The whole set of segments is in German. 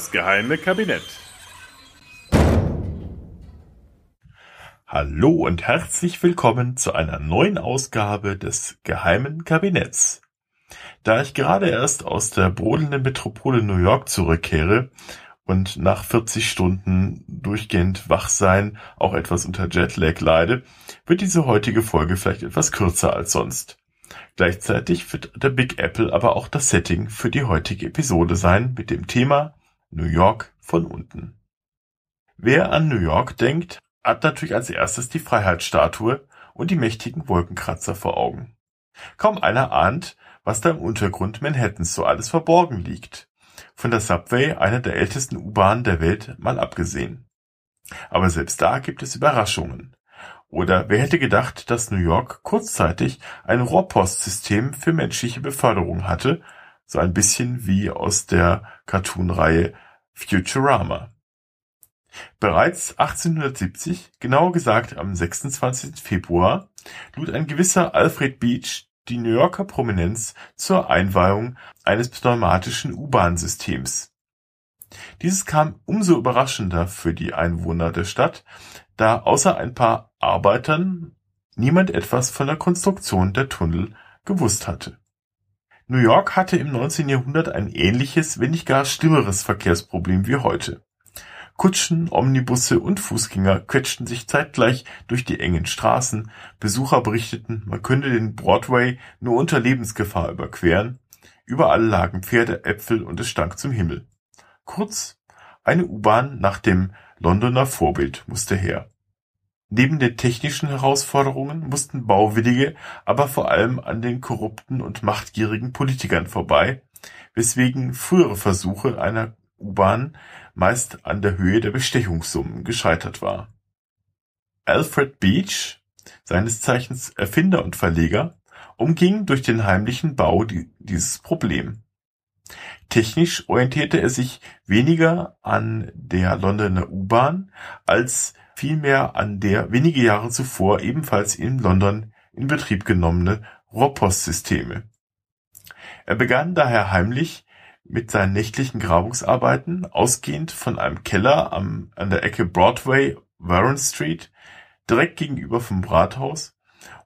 Das geheime Kabinett. Hallo und herzlich willkommen zu einer neuen Ausgabe des geheimen Kabinetts. Da ich gerade erst aus der brodelnden Metropole New York zurückkehre und nach 40 Stunden durchgehend Wachsein auch etwas unter Jetlag leide, wird diese heutige Folge vielleicht etwas kürzer als sonst. Gleichzeitig wird der Big Apple aber auch das Setting für die heutige Episode sein mit dem Thema New York von unten. Wer an New York denkt, hat natürlich als erstes die Freiheitsstatue und die mächtigen Wolkenkratzer vor Augen. Kaum einer ahnt, was da im Untergrund Manhattans so alles verborgen liegt. Von der Subway, einer der ältesten U-Bahnen der Welt, mal abgesehen. Aber selbst da gibt es Überraschungen. Oder wer hätte gedacht, dass New York kurzzeitig ein Rohrpostsystem für menschliche Beförderung hatte, so ein bisschen wie aus der Cartoonreihe Futurama. Bereits 1870, genauer gesagt am 26. Februar, lud ein gewisser Alfred Beach die New Yorker Prominenz zur Einweihung eines pneumatischen U-Bahn-Systems. Dieses kam umso überraschender für die Einwohner der Stadt, da außer ein paar Arbeitern niemand etwas von der Konstruktion der Tunnel gewusst hatte. New York hatte im 19. Jahrhundert ein ähnliches, wenn nicht gar schlimmeres Verkehrsproblem wie heute. Kutschen, Omnibusse und Fußgänger quetschten sich zeitgleich durch die engen Straßen, Besucher berichteten, man könne den Broadway nur unter Lebensgefahr überqueren, überall lagen Pferde, Äpfel und es stank zum Himmel. Kurz, eine U-Bahn nach dem Londoner Vorbild musste her. Neben den technischen Herausforderungen mussten Bauwillige aber vor allem an den korrupten und machtgierigen Politikern vorbei, weswegen frühere Versuche einer U-Bahn meist an der Höhe der Bestechungssummen gescheitert war. Alfred Beach, seines Zeichens Erfinder und Verleger, umging durch den heimlichen Bau dieses Problem. Technisch orientierte er sich weniger an der Londoner U-Bahn als vielmehr an der wenige Jahre zuvor ebenfalls in London in Betrieb genommene Rohrpostsysteme. Er begann daher heimlich mit seinen nächtlichen Grabungsarbeiten, ausgehend von einem Keller an der Ecke Broadway Warren Street, direkt gegenüber vom Rathaus,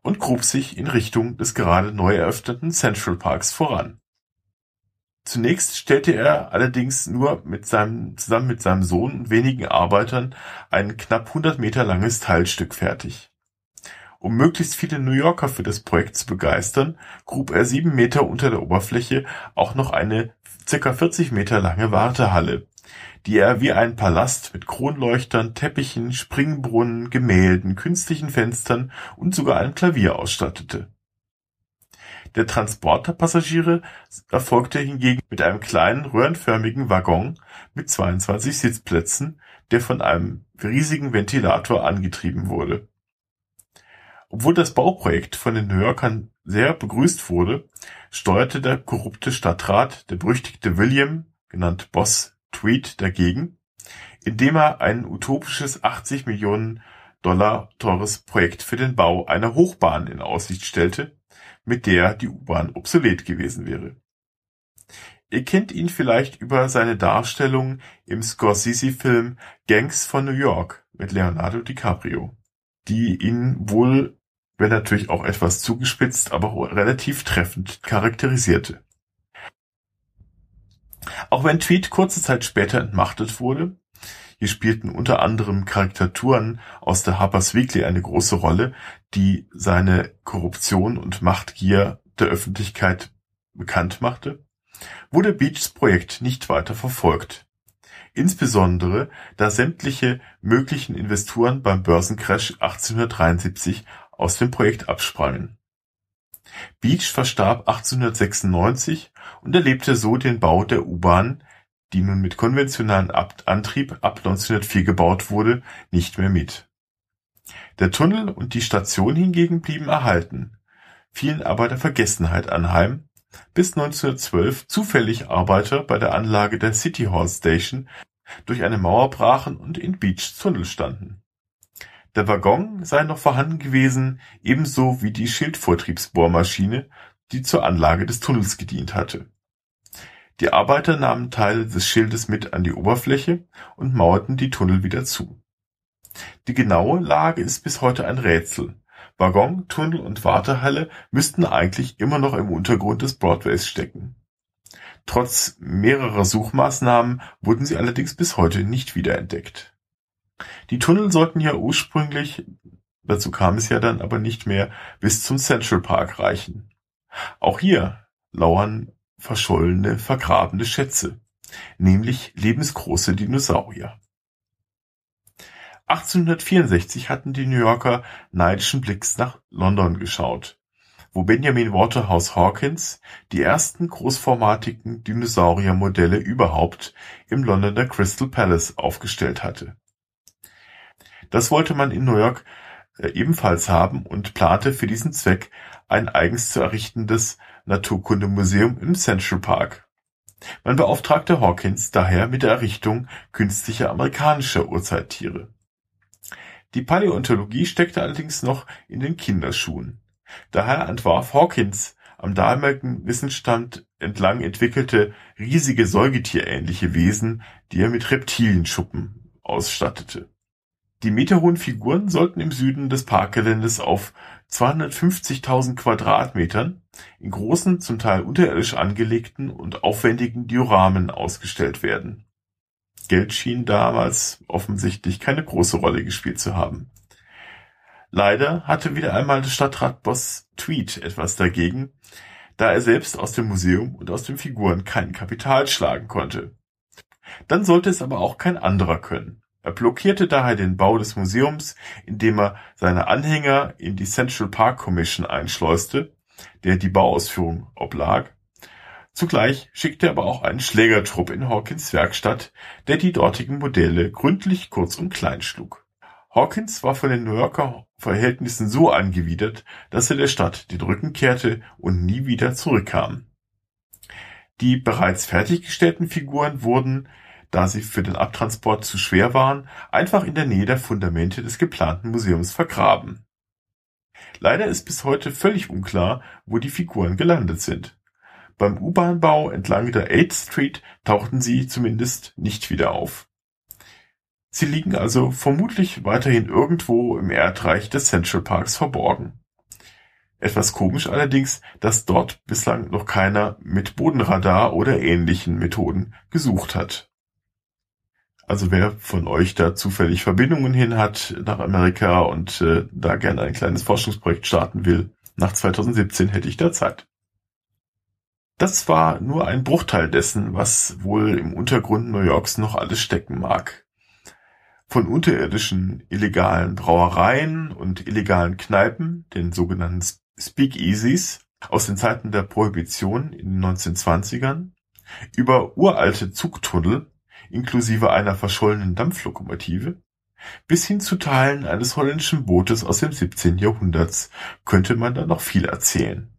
und grub sich in Richtung des gerade neu eröffneten Central Parks voran. Zunächst stellte er allerdings nur mit seinem, zusammen mit seinem Sohn und wenigen Arbeitern ein knapp 100 Meter langes Teilstück fertig. Um möglichst viele New Yorker für das Projekt zu begeistern, grub er sieben Meter unter der Oberfläche auch noch eine circa 40 Meter lange Wartehalle, die er wie ein Palast mit Kronleuchtern, Teppichen, Springbrunnen, Gemälden, künstlichen Fenstern und sogar einem Klavier ausstattete. Der Transport der Passagiere erfolgte hingegen mit einem kleinen röhrenförmigen Waggon mit 22 Sitzplätzen, der von einem riesigen Ventilator angetrieben wurde. Obwohl das Bauprojekt von den New Yorkern sehr begrüßt wurde, steuerte der korrupte Stadtrat, der berüchtigte William, genannt Boss Tweed, dagegen, indem er ein utopisches 80 Millionen Dollar teures Projekt für den Bau einer Hochbahn in Aussicht stellte, mit der die U-Bahn obsolet gewesen wäre. Ihr kennt ihn vielleicht über seine Darstellung im Scorsese-Film Gangs von New York mit Leonardo DiCaprio, die ihn wohl, wenn natürlich auch etwas zugespitzt, aber relativ treffend charakterisierte. Auch wenn Tweed kurze Zeit später entmachtet wurde, hier spielten unter anderem Karikaturen aus der Harper's Weekly eine große Rolle, die seine Korruption und Machtgier der Öffentlichkeit bekannt machte, wurde Beachs Projekt nicht weiter verfolgt. Insbesondere, da sämtliche möglichen Investoren beim Börsencrash 1873 aus dem Projekt absprangen. Beach verstarb 1896 und erlebte so den Bau der U-Bahn die nun mit konventionalem Antrieb ab 1904 gebaut wurde, nicht mehr mit. Der Tunnel und die Station hingegen blieben erhalten, fielen aber der Vergessenheit anheim, bis 1912 zufällig Arbeiter bei der Anlage der City Hall Station durch eine Mauer brachen und in Beach Tunnel standen. Der Waggon sei noch vorhanden gewesen, ebenso wie die Schildvortriebsbohrmaschine, die zur Anlage des Tunnels gedient hatte Die Arbeiter nahmen Teile des Schildes mit an die Oberfläche und mauerten die Tunnel wieder zu. Die genaue Lage ist bis heute ein Rätsel. Waggon, Tunnel und Wartehalle müssten eigentlich immer noch im Untergrund des Broadways stecken. Trotz mehrerer Suchmaßnahmen wurden sie allerdings bis heute nicht wiederentdeckt. Die Tunnel sollten ja ursprünglich, dazu kam es ja dann aber nicht mehr, bis zum Central Park reichen. Auch hier lauern verschollene, vergrabene Schätze, nämlich lebensgroße Dinosaurier. 1864 hatten die New Yorker neidischen Blicks nach London geschaut, wo Benjamin Waterhouse Hawkins die ersten großformatigen Dinosauriermodelle überhaupt im Londoner Crystal Palace aufgestellt hatte. Das wollte man in New York ebenfalls haben und plante für diesen Zweck ein eigens zu errichtendes Naturkundemuseum im Central Park. Man beauftragte Hawkins daher mit der Errichtung künstlicher amerikanischer Urzeittiere. Die Paläontologie steckte allerdings noch in den Kinderschuhen. Daher entwarf Hawkins am damaligen Wissensstand entlang entwickelte riesige säugetierähnliche Wesen, die er mit Reptilienschuppen ausstattete. Die meterhohen Figuren sollten im Süden des Parkgeländes auf 250.000 Quadratmetern in großen, zum Teil unterirdisch angelegten und aufwendigen Dioramen ausgestellt werden. Geld schien damals offensichtlich keine große Rolle gespielt zu haben. Leider hatte wieder einmal der Stadtratboss Tweed etwas dagegen, da er selbst aus dem Museum und aus den Figuren kein Kapital schlagen konnte. Dann sollte es aber auch kein anderer können. Er blockierte daher den Bau des Museums, indem er seine Anhänger in die Central Park Commission einschleuste, der die Bauausführung oblag. Zugleich schickte er aber auch einen Schlägertrupp in Hawkins Werkstatt, der die dortigen Modelle gründlich kurz und klein schlug. Hawkins war von den New Yorker Verhältnissen so angewidert, dass er der Stadt den Rücken kehrte und nie wieder zurückkam. Die bereits fertiggestellten Figuren wurden da sie für den Abtransport zu schwer waren, einfach in der Nähe der Fundamente des geplanten Museums vergraben. Leider ist bis heute völlig unklar, wo die Figuren gelandet sind. Beim U-Bahn-Bau entlang der 8th Street tauchten sie zumindest nicht wieder auf. Sie liegen also vermutlich weiterhin irgendwo im Erdreich des Central Parks verborgen. Etwas komisch allerdings, dass dort bislang noch keiner mit Bodenradar oder ähnlichen Methoden gesucht hat. Also wer von euch da zufällig Verbindungen hin hat nach Amerika und äh, da gerne ein kleines Forschungsprojekt starten will, nach 2017 hätte ich da Zeit. Das war nur ein Bruchteil dessen, was wohl im Untergrund New Yorks noch alles stecken mag. Von unterirdischen illegalen Brauereien und illegalen Kneipen, den sogenannten Speakeasies, aus den Zeiten der Prohibition in den 1920ern, über uralte Zugtunnel inklusive einer verschollenen Dampflokomotive, bis hin zu Teilen eines holländischen Bootes aus dem 17. Jahrhunderts könnte man da noch viel erzählen.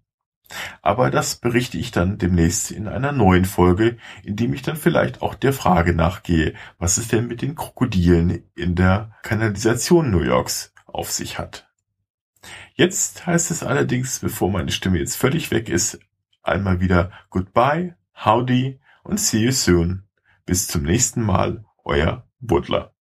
Aber das berichte ich dann demnächst in einer neuen Folge, in dem ich dann vielleicht auch der Frage nachgehe, was es denn mit den Krokodilen in der Kanalisation New Yorks auf sich hat. Jetzt heißt es allerdings, bevor meine Stimme jetzt völlig weg ist, einmal wieder Goodbye, Howdy und See you soon. Bis zum nächsten Mal, euer Buddler.